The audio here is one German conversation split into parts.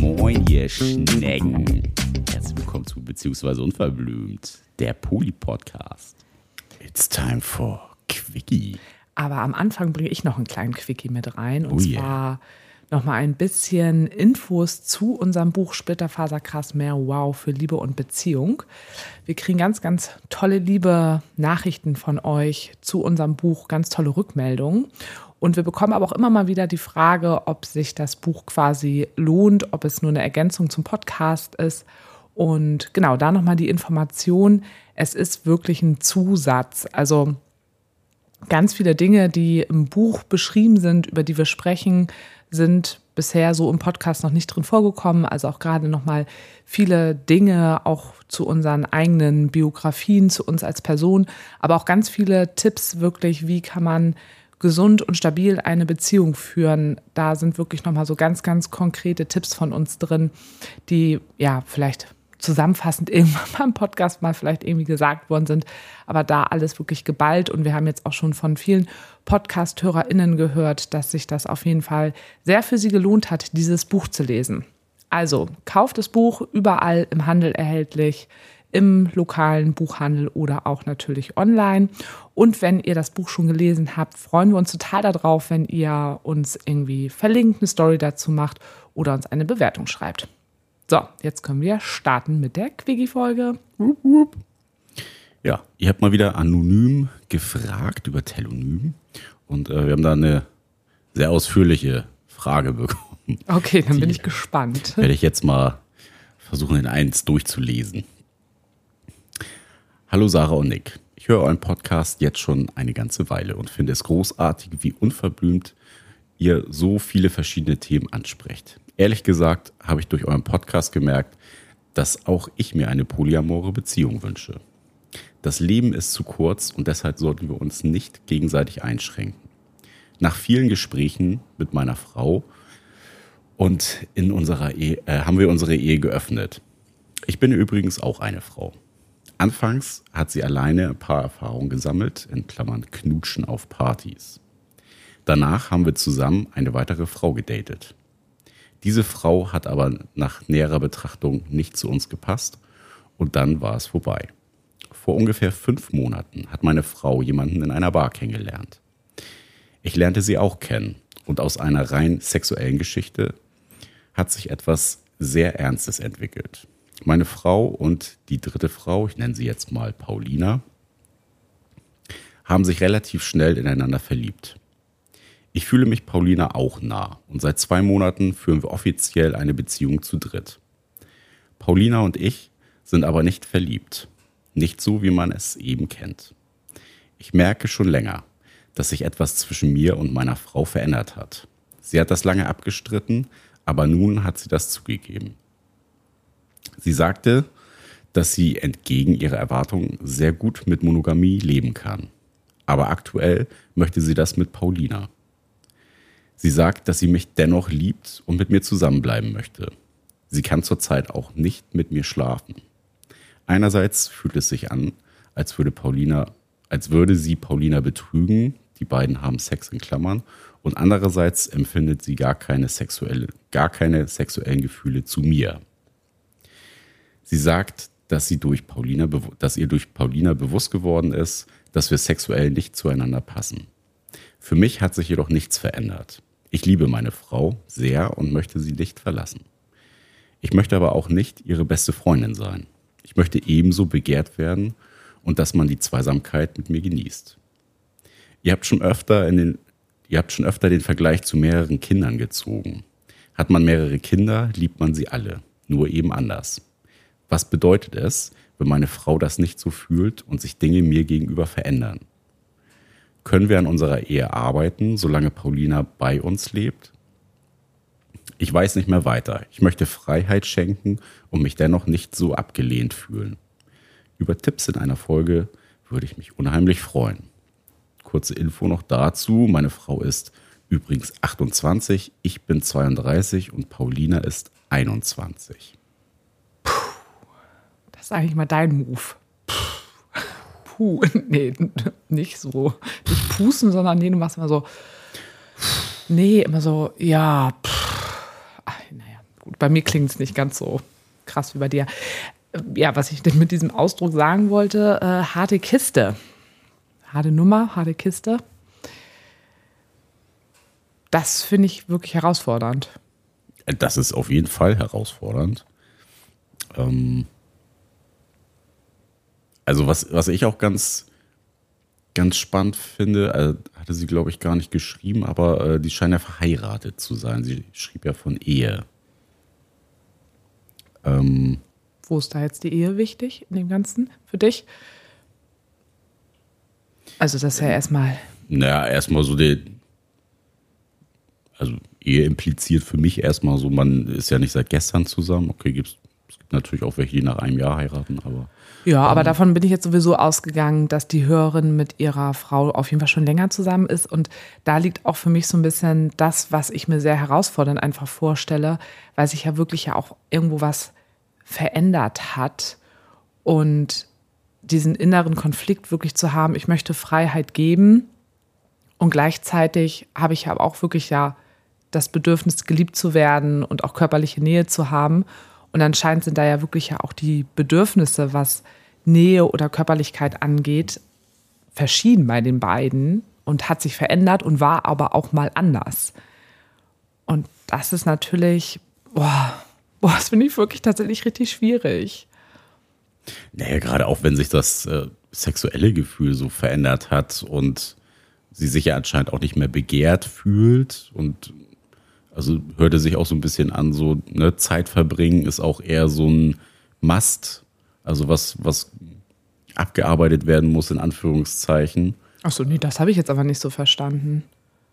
Moin, ihr Schnecken. Herzlich willkommen zu Beziehungsweise Unverblümt, der Poli-Podcast. It's time for Quickie. Aber am Anfang bringe ich noch einen kleinen Quickie mit rein. Und Oh yeah. zwar noch mal ein bisschen Infos zu unserem Buch Splitterfaserkrass mehr Wow für Liebe und Beziehung. Wir kriegen ganz, ganz tolle, liebe Nachrichten von euch zu unserem Buch, ganz tolle Rückmeldungen. Und wir bekommen aber auch immer mal wieder die Frage, ob sich das Buch quasi lohnt, ob es nur eine Ergänzung zum Podcast ist. Und genau, da nochmal die Information, es ist wirklich ein Zusatz. Also ganz viele Dinge, die im Buch beschrieben sind, über die wir sprechen, sind bisher so im Podcast noch nicht drin vorgekommen. Also auch gerade nochmal viele Dinge auch zu unseren eigenen Biografien, zu uns als Person, aber auch ganz viele Tipps wirklich, wie kann man gesund und stabil eine Beziehung führen. Da sind wirklich nochmal so ganz, ganz konkrete Tipps von uns drin, die ja vielleicht zusammenfassend irgendwann beim Podcast mal vielleicht irgendwie gesagt worden sind, aber da alles wirklich geballt und wir haben jetzt auch schon von vielen Podcast-HörerInnen gehört, dass sich das auf jeden Fall sehr für sie gelohnt hat, dieses Buch zu lesen. Also kauft das Buch überall im Handel erhältlich, im lokalen Buchhandel oder auch natürlich online. Und wenn ihr das Buch schon gelesen habt, freuen wir uns total darauf, wenn ihr uns irgendwie verlinkt, eine Story dazu macht oder uns eine Bewertung schreibt. So, jetzt können wir starten mit der Quickie-Folge. Ja, ihr habt mal wieder anonym gefragt über Telonym und äh, wir haben da eine sehr ausführliche Frage bekommen. Okay, dann bin ich gespannt. Werde ich jetzt mal versuchen, in eins durchzulesen. Hallo Sarah und Nick. Ich höre euren Podcast jetzt schon eine ganze Weile und finde es großartig, wie unverblümt ihr so viele verschiedene Themen ansprecht. Ehrlich gesagt habe ich durch euren Podcast gemerkt, dass auch ich mir eine polyamore Beziehung wünsche. Das Leben ist zu kurz und deshalb sollten wir uns nicht gegenseitig einschränken. Nach vielen Gesprächen mit meiner Frau und in unserer Ehe, äh, haben wir unsere Ehe geöffnet. Ich bin übrigens auch eine Frau. Anfangs hat sie alleine ein paar Erfahrungen gesammelt, in Klammern Knutschen auf Partys. Danach haben wir zusammen eine weitere Frau gedatet. Diese Frau hat aber nach näherer Betrachtung nicht zu uns gepasst und dann war es vorbei. Vor ungefähr fünf Monaten hat meine Frau jemanden in einer Bar kennengelernt. Ich lernte sie auch kennen und aus einer rein sexuellen Geschichte hat sich etwas sehr Ernstes entwickelt. Meine Frau und die dritte Frau, ich nenne sie jetzt mal Paulina, haben sich relativ schnell ineinander verliebt. Ich fühle mich Paulina auch nah und seit zwei Monaten führen wir offiziell eine Beziehung zu dritt. Paulina und ich sind aber nicht verliebt. Nicht so, wie man es eben kennt. Ich merke schon länger, dass sich etwas zwischen mir und meiner Frau verändert hat. Sie hat das lange abgestritten, aber nun hat sie das zugegeben. Sie sagte, dass sie entgegen ihrer Erwartungen sehr gut mit Monogamie leben kann. Aber aktuell möchte sie das mit Paulina. Sie sagt, dass sie mich dennoch liebt und mit mir zusammenbleiben möchte. Sie kann zurzeit auch nicht mit mir schlafen. Einerseits fühlt es sich an, als würde Paulina, als würde sie Paulina betrügen. Die beiden haben Sex in Klammern. Und andererseits empfindet sie gar keine sexuelle, gar keine sexuellen Gefühle zu mir. Sie sagt, dass sie durch Paulina, dass ihr durch Paulina bewusst geworden ist, dass wir sexuell nicht zueinander passen. Für mich hat sich jedoch nichts verändert. Ich liebe meine Frau sehr und möchte sie nicht verlassen. Ich möchte aber auch nicht ihre beste Freundin sein. Ich möchte ebenso begehrt werden und dass man die Zweisamkeit mit mir genießt. Ihr habt schon öfter in den, ihr habt schon öfter den Vergleich zu mehreren Kindern gezogen. Hat man mehrere Kinder, liebt man sie alle, nur eben anders. Was bedeutet es, wenn meine Frau das nicht so fühlt und sich Dinge mir gegenüber verändern? Können wir an unserer Ehe arbeiten, solange Paulina bei uns lebt? Ich weiß nicht mehr weiter. Ich möchte Freiheit schenken und mich dennoch nicht so abgelehnt fühlen. Über Tipps in einer Folge würde ich mich unheimlich freuen. Kurze Info noch dazu. Meine Frau ist übrigens 28, ich bin 32 und Paulina ist 21. Ist eigentlich mal dein Move. Puh, nee, nicht so. Nicht pusten, sondern nee, du machst mal so. Nee, immer so, ja, ach, naja, gut, bei mir klingt es nicht ganz so krass wie bei dir. Ja, was ich mit diesem Ausdruck sagen wollte, äh, harte Kiste. Harte Nummer, harte Kiste. Das finde ich wirklich herausfordernd. Das ist auf jeden Fall herausfordernd. Ähm also was, was ich auch ganz, ganz spannend finde, äh, hatte sie, glaube ich, gar nicht geschrieben, aber äh, die scheint ja verheiratet zu sein. Sie schrieb ja von Ehe. Ähm Wo ist da jetzt die Ehe wichtig in dem Ganzen für dich? Also das ist ja erstmal. Naja, erstmal so die, also Ehe impliziert für mich erstmal so, man ist ja nicht seit gestern zusammen. Okay, gibt's, es gibt natürlich auch welche, die nach einem Jahr heiraten, aber. Ja, aber ähm, davon bin ich jetzt sowieso ausgegangen, dass die Hörerin mit ihrer Frau auf jeden Fall schon länger zusammen ist. Und da liegt auch für mich so ein bisschen das, was ich mir sehr herausfordernd einfach vorstelle, weil sich ja wirklich ja auch irgendwo was verändert hat. Und diesen inneren Konflikt wirklich zu haben, ich möchte Freiheit geben. Und gleichzeitig habe ich aber auch wirklich ja das Bedürfnis, geliebt zu werden und auch körperliche Nähe zu haben. Und anscheinend sind da ja wirklich ja auch die Bedürfnisse, was Nähe oder Körperlichkeit angeht, verschieden bei den beiden und hat sich verändert und war aber auch mal anders. Und das ist natürlich, boah, boah das finde ich wirklich tatsächlich richtig schwierig. Naja, gerade auch wenn sich das äh, sexuelle Gefühl so verändert hat und sie sich ja anscheinend auch nicht mehr begehrt fühlt und also hörte sich auch so ein bisschen an, so ne, Zeit verbringen ist auch eher so ein Must, also was, was abgearbeitet werden muss, in Anführungszeichen. Achso, nee, das habe ich jetzt aber nicht so verstanden.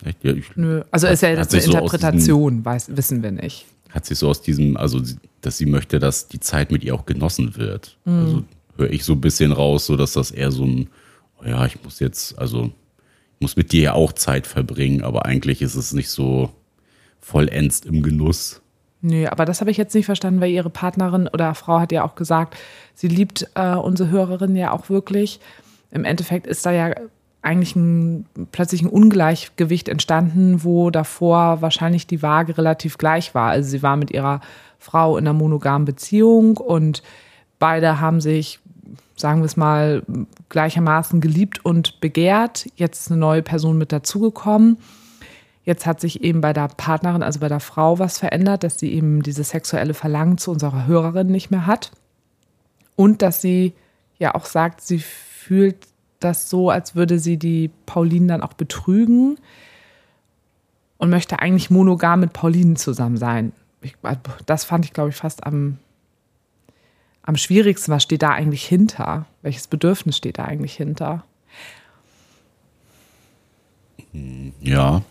Echt? Ja, ich, Nö, also ist ja jetzt eine Interpretation, so diesem, weiß, wissen wir nicht. Hat sich so aus diesem, also dass sie möchte, dass die Zeit mit ihr auch genossen wird. Mhm. Also höre ich so ein bisschen raus, so dass das eher so ein, oh ja, ich muss jetzt, also ich muss mit dir ja auch Zeit verbringen, aber eigentlich ist es nicht so, vollends im Genuss. Nö, aber das habe ich jetzt nicht verstanden, weil ihre Partnerin oder Frau hat ja auch gesagt, sie liebt äh, unsere Hörerin ja auch wirklich. Im Endeffekt ist da ja eigentlich ein, plötzlich ein Ungleichgewicht entstanden, wo davor wahrscheinlich die Waage relativ gleich war. Also sie war mit ihrer Frau in einer monogamen Beziehung und beide haben sich, sagen wir es mal, gleichermaßen geliebt und begehrt. Jetzt ist eine neue Person mit dazugekommen. Jetzt hat sich eben bei der Partnerin, also bei der Frau, was verändert, dass sie eben diese sexuelle Verlangen zu unserer Hörerin nicht mehr hat. Und dass sie ja auch sagt, sie fühlt das so, als würde sie die Pauline dann auch betrügen und möchte eigentlich monogam mit Pauline zusammen sein. Ich, also, das fand ich, glaube ich, fast am, am schwierigsten. Was steht da eigentlich hinter? Welches Bedürfnis steht da eigentlich hinter? Ja,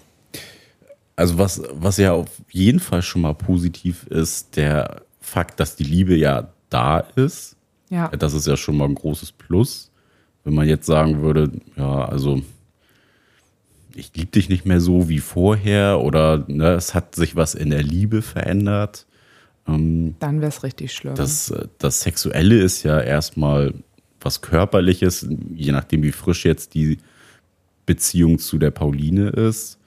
also was, was ja auf jeden Fall schon mal positiv ist, der Fakt, dass die Liebe ja da ist. Ja. Das ist ja schon mal ein großes Plus. Wenn man jetzt sagen würde, ja, also ich liebe dich nicht mehr so wie vorher oder ne, es hat sich was in der Liebe verändert. Ähm, Dann wäre es richtig schlimm. Das, das Sexuelle ist ja erstmal was Körperliches, je nachdem, wie frisch jetzt die Beziehung zu der Pauline ist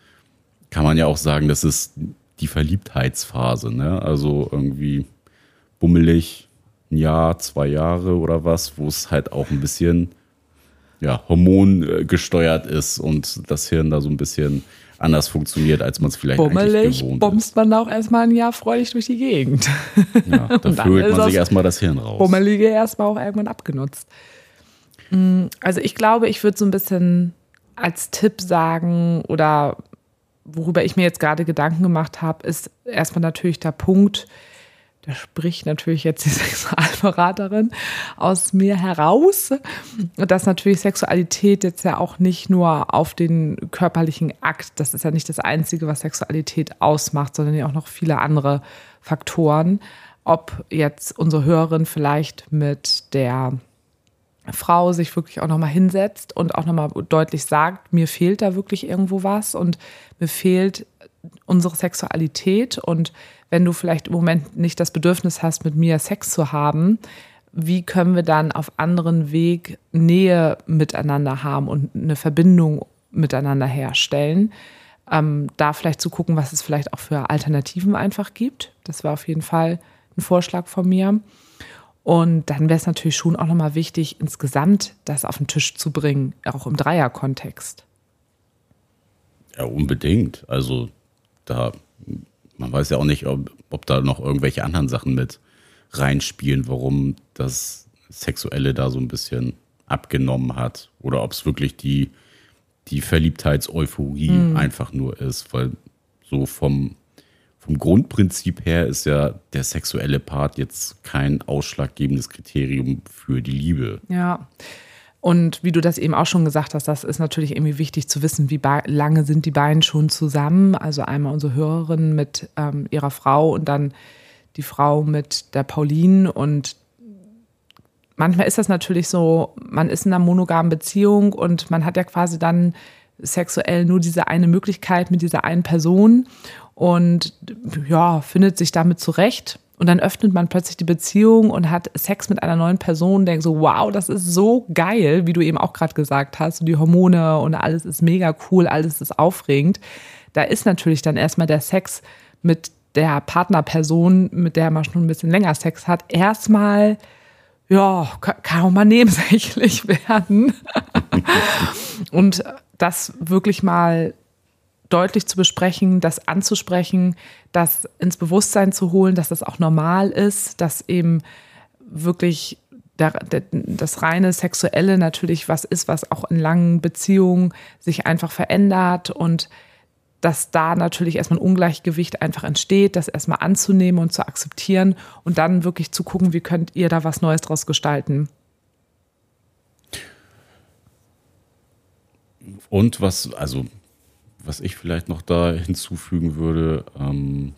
kann man ja auch sagen, das ist die Verliebtheitsphase, ne? Also irgendwie bummelig, ein Jahr, zwei Jahre oder was, wo es halt auch ein bisschen ja, hormongesteuert ist und das Hirn da so ein bisschen anders funktioniert, als man es vielleicht Bummelig eigentlich gewohnt bombst man auch erstmal ein Jahr freudig durch die Gegend. Ja, da fühlt man sich erstmal das Hirn raus. Bummelige erstmal auch irgendwann abgenutzt. Mm, also ich glaube, ich würde so ein bisschen als Tipp sagen oder worüber ich mir jetzt gerade Gedanken gemacht habe, ist erstmal natürlich der Punkt, da spricht natürlich jetzt die Sexualberaterin aus mir heraus, dass natürlich Sexualität jetzt ja auch nicht nur auf den körperlichen Akt, das ist ja nicht das Einzige, was Sexualität ausmacht, sondern ja auch noch viele andere Faktoren. Ob jetzt unsere Hörerin vielleicht mit der Frau sich wirklich auch nochmal hinsetzt und auch nochmal deutlich sagt, mir fehlt da wirklich irgendwo was und mir fehlt unsere Sexualität und wenn du vielleicht im Moment nicht das Bedürfnis hast, mit mir Sex zu haben, wie können wir dann auf anderen Weg Nähe miteinander haben und eine Verbindung miteinander herstellen? ähm, da vielleicht zu gucken, was es vielleicht auch für Alternativen einfach gibt. Das war auf jeden Fall ein Vorschlag von mir. Und dann wäre es natürlich schon auch nochmal wichtig, insgesamt das auf den Tisch zu bringen, auch im Dreierkontext. Ja, unbedingt. Also da, man weiß ja auch nicht, ob, ob da noch irgendwelche anderen Sachen mit reinspielen, warum das Sexuelle da so ein bisschen abgenommen hat. Oder ob es wirklich die, die Verliebtheitseuphorie mhm. einfach nur ist, weil so vom, vom Grundprinzip her ist ja der sexuelle Part jetzt kein ausschlaggebendes Kriterium für die Liebe. Ja. Und wie du das eben auch schon gesagt hast, das ist natürlich irgendwie wichtig zu wissen, wie lange sind die beiden schon zusammen. Also einmal unsere Hörerin mit ähm, ihrer Frau und dann die Frau mit der Pauline. Und manchmal ist das natürlich so, man ist in einer monogamen Beziehung und man hat ja quasi dann sexuell nur diese eine Möglichkeit mit dieser einen Person und ja, findet sich damit zurecht. Und dann öffnet man plötzlich die Beziehung und hat Sex mit einer neuen Person, denkt so, wow, das ist so geil, wie du eben auch gerade gesagt hast. Und die Hormone und alles ist mega cool, alles ist aufregend. Da ist natürlich dann erstmal der Sex mit der Partnerperson, mit der man schon ein bisschen länger Sex hat, erstmal, ja, kann auch mal nebensächlich werden. und das wirklich mal deutlich zu besprechen, das anzusprechen, das ins Bewusstsein zu holen, dass das auch normal ist, dass eben wirklich das reine Sexuelle natürlich was ist, was auch in langen Beziehungen sich einfach verändert und dass da natürlich erstmal ein Ungleichgewicht einfach entsteht, das erstmal anzunehmen und zu akzeptieren und dann wirklich zu gucken, wie könnt ihr da was Neues draus gestalten. Und was, also was ich vielleicht noch da hinzufügen würde, ähm,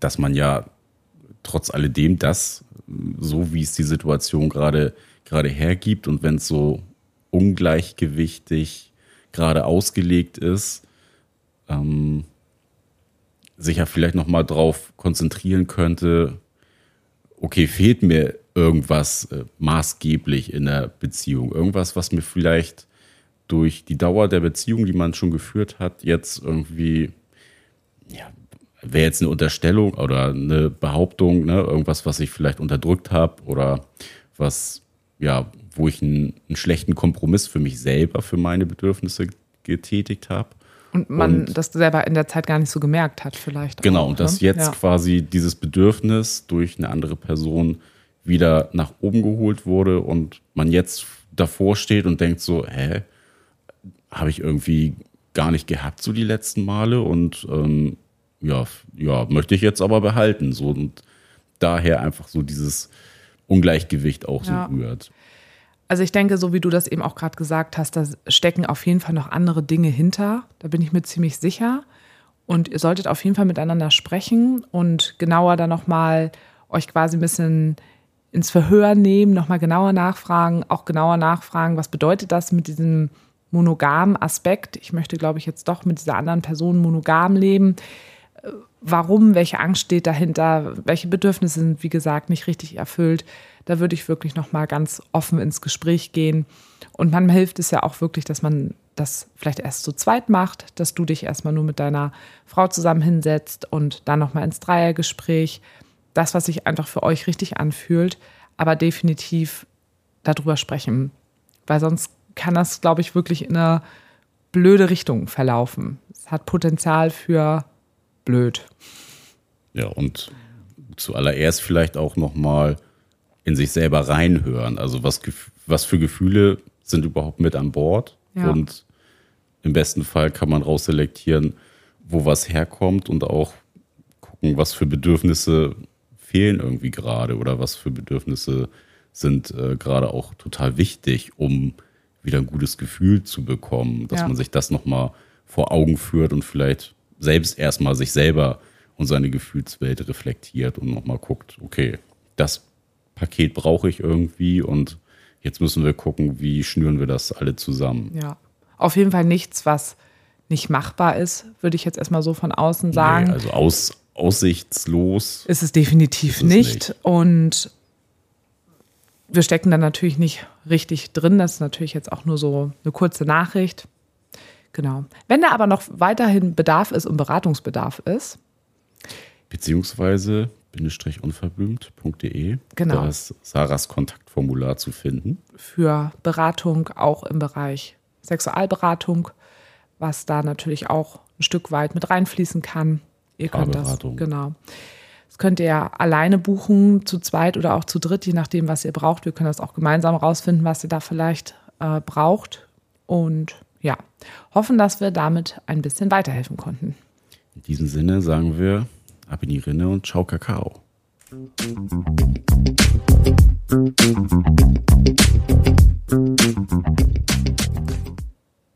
dass man ja trotz alledem das, so wie es die Situation gerade gerade hergibt und wenn es so ungleichgewichtig gerade ausgelegt ist, ähm, sich ja vielleicht noch mal drauf konzentrieren könnte, okay, fehlt mir irgendwas äh, maßgeblich in der Beziehung, irgendwas, was mir vielleicht durch die Dauer der Beziehung, die man schon geführt hat, jetzt irgendwie, ja, wäre jetzt eine Unterstellung oder eine Behauptung, ne, irgendwas, was ich vielleicht unterdrückt habe oder was, ja, wo ich einen, einen, schlechten Kompromiss für mich selber, für meine Bedürfnisse getätigt habe. Und man und, das selber in der Zeit gar nicht so gemerkt hat, vielleicht. Genau, auch, und dass ne? jetzt ja. quasi dieses Bedürfnis durch eine andere Person wieder nach oben geholt wurde und man jetzt davor steht und denkt so, hä, habe ich irgendwie gar nicht gehabt, so die letzten Male. Und ähm, ja, ja, möchte ich jetzt aber behalten. So und daher einfach so dieses Ungleichgewicht auch ja. so rührt. Also ich denke, so wie du das eben auch gerade gesagt hast, da stecken auf jeden Fall noch andere Dinge hinter. Da bin ich mir ziemlich sicher. Und ihr solltet auf jeden Fall miteinander sprechen und genauer dann nochmal euch quasi ein bisschen ins Verhör nehmen, nochmal genauer nachfragen, auch genauer nachfragen, was bedeutet das mit diesem monogamen Aspekt. Ich möchte, glaube ich, jetzt doch mit dieser anderen Person monogam leben. Warum, welche Angst steht dahinter, welche Bedürfnisse sind, wie gesagt, nicht richtig erfüllt. Da würde ich wirklich noch mal ganz offen ins Gespräch gehen. Und manchmal hilft es ja auch wirklich, dass man das vielleicht erst zu zweit macht, dass du dich erstmal nur mit deiner Frau zusammen hinsetzt und dann noch mal ins Dreiergespräch. Das, was sich einfach für euch richtig anfühlt, aber definitiv darüber sprechen. Weil sonst kann das, glaube ich, wirklich in eine blöde Richtung verlaufen. Es hat Potenzial für blöd. Ja, und zuallererst vielleicht auch nochmal in sich selber reinhören. Also was, was für Gefühle sind überhaupt mit an Bord? Ja. Und im besten Fall kann man rausselektieren, wo was herkommt und auch gucken, was für Bedürfnisse fehlen irgendwie gerade oder was für Bedürfnisse sind äh, gerade auch total wichtig, um wieder ein gutes Gefühl zu bekommen, dass ja. man sich das nochmal vor Augen führt und vielleicht selbst erstmal sich selber und seine Gefühlswelt reflektiert und nochmal guckt, okay, das Paket brauche ich irgendwie und jetzt müssen wir gucken, wie schnüren wir das alle zusammen. Ja, auf jeden Fall nichts, was nicht machbar ist, würde ich jetzt erstmal so von außen sagen. Nee, also aus, aussichtslos. Ist es definitiv ist es nicht. nicht. Und wir stecken dann natürlich nicht richtig drin. Das ist natürlich jetzt auch nur so eine kurze Nachricht. Genau. Wenn da aber noch weiterhin Bedarf ist und Beratungsbedarf ist, beziehungsweise bindestrich-unverblümt.de. Genau. Da ist Sarahs Kontaktformular zu finden. für Beratung auch im Bereich Sexualberatung, was da natürlich auch ein Stück weit mit reinfließen kann. Ihr könnt das genau. Das könnt ihr alleine buchen, zu zweit oder auch zu dritt, je nachdem, was ihr braucht. Wir können das auch gemeinsam rausfinden, was ihr da vielleicht äh, braucht. Und ja, hoffen, dass wir damit ein bisschen weiterhelfen konnten. In diesem Sinne sagen wir ab in die Rinne und ciao Kakao.